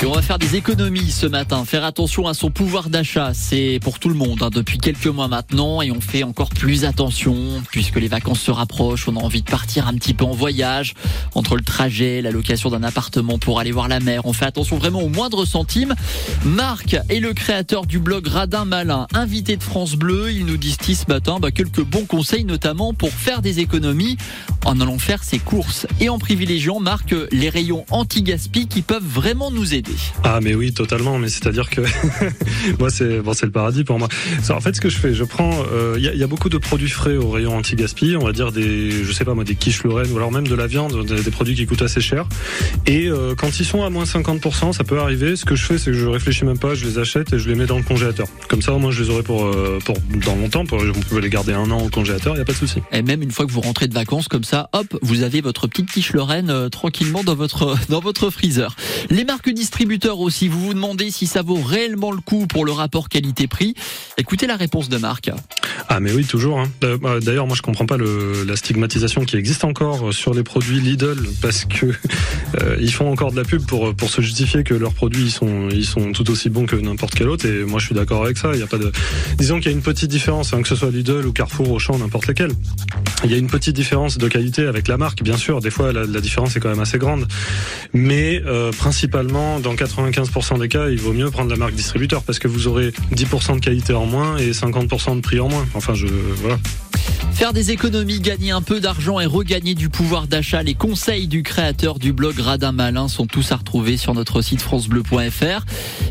Et on va faire des économies ce matin. Faire attention à son pouvoir d'achat, c'est pour tout le monde hein, depuis quelques mois maintenant et on fait encore plus attention puisque les vacances se rapprochent. On a envie de partir un petit peu en voyage entre le trajet, la location d'un appartement pour aller voir la mer. On fait attention vraiment au moindre centime. Marc est le créateur du blog Radin Malin, invité de France Bleu. Il nous disent ce matin bah, quelques bons conseils notamment pour faire des économies en allant faire ses courses. Et en privilégiant Marc les rayons anti-gaspi qui peuvent vraiment nous aider. Ah mais oui totalement. Mais c'est-à-dire que moi c'est bon c'est le paradis pour moi. En fait ce que je fais je prends il euh, y, a, y, a beaucoup de produits frais au rayon anti-gaspi. On va dire des je sais pas moi des quiches Lorraine ou alors même de la viande des, produits qui coûtent assez cher. Et euh, quand ils sont à moins 50% ça peut arriver. Ce que je fais c'est que je réfléchis même pas je les achète et je les mets dans le congélateur. Comme ça au moins je les aurai pour euh, pour dans longtemps. Pour vous pouvez les garder un an au congélateur il y a pas de souci. Et même une fois que vous rentrez de vacances comme ça hop vous avez votre petite quiche Lorraine tranquillement dans votre dans votre freezer. Les marques distributeurs aussi, vous vous demandez si ça vaut réellement le coup pour le rapport qualité-prix. Écoutez la réponse de Marc. Ah mais oui toujours. Hein. Euh, bah, d'ailleurs moi je comprends pas la stigmatisation qui existe encore sur les produits Lidl parce que euh, ils font encore de la pub pour se justifier que leurs produits ils sont tout aussi bons que n'importe quel autre et moi je suis d'accord avec ça. Il y a pas de disons qu'il y a une petite différence hein, que ce soit Lidl ou Carrefour, Auchan, n'importe lesquels. Il y a une petite différence de qualité avec la marque bien sûr. Des fois la, différence est quand même assez grande, mais euh, principalement dans 95% des cas il vaut mieux prendre la marque distributeur parce que vous aurez 10% de qualité en moins et 50% de prix en moins. Enfin, je voilà. Faire des économies, gagner un peu d'argent et regagner du pouvoir d'achat. Les conseils du créateur du blog Radin Malin sont tous à retrouver sur notre site francebleu.fr.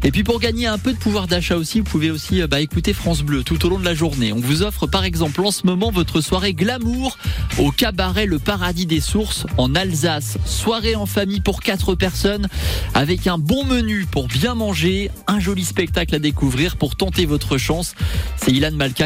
Et puis pour gagner un peu de pouvoir d'achat aussi, vous pouvez aussi bah, écouter France Bleu tout au long de la journée. On vous offre par exemple en ce moment votre soirée glamour au cabaret Le Paradis des Sources en Alsace. Soirée en famille pour quatre personnes avec un bon menu pour bien manger, un joli spectacle à découvrir pour tenter votre chance. C'est Ilan Malka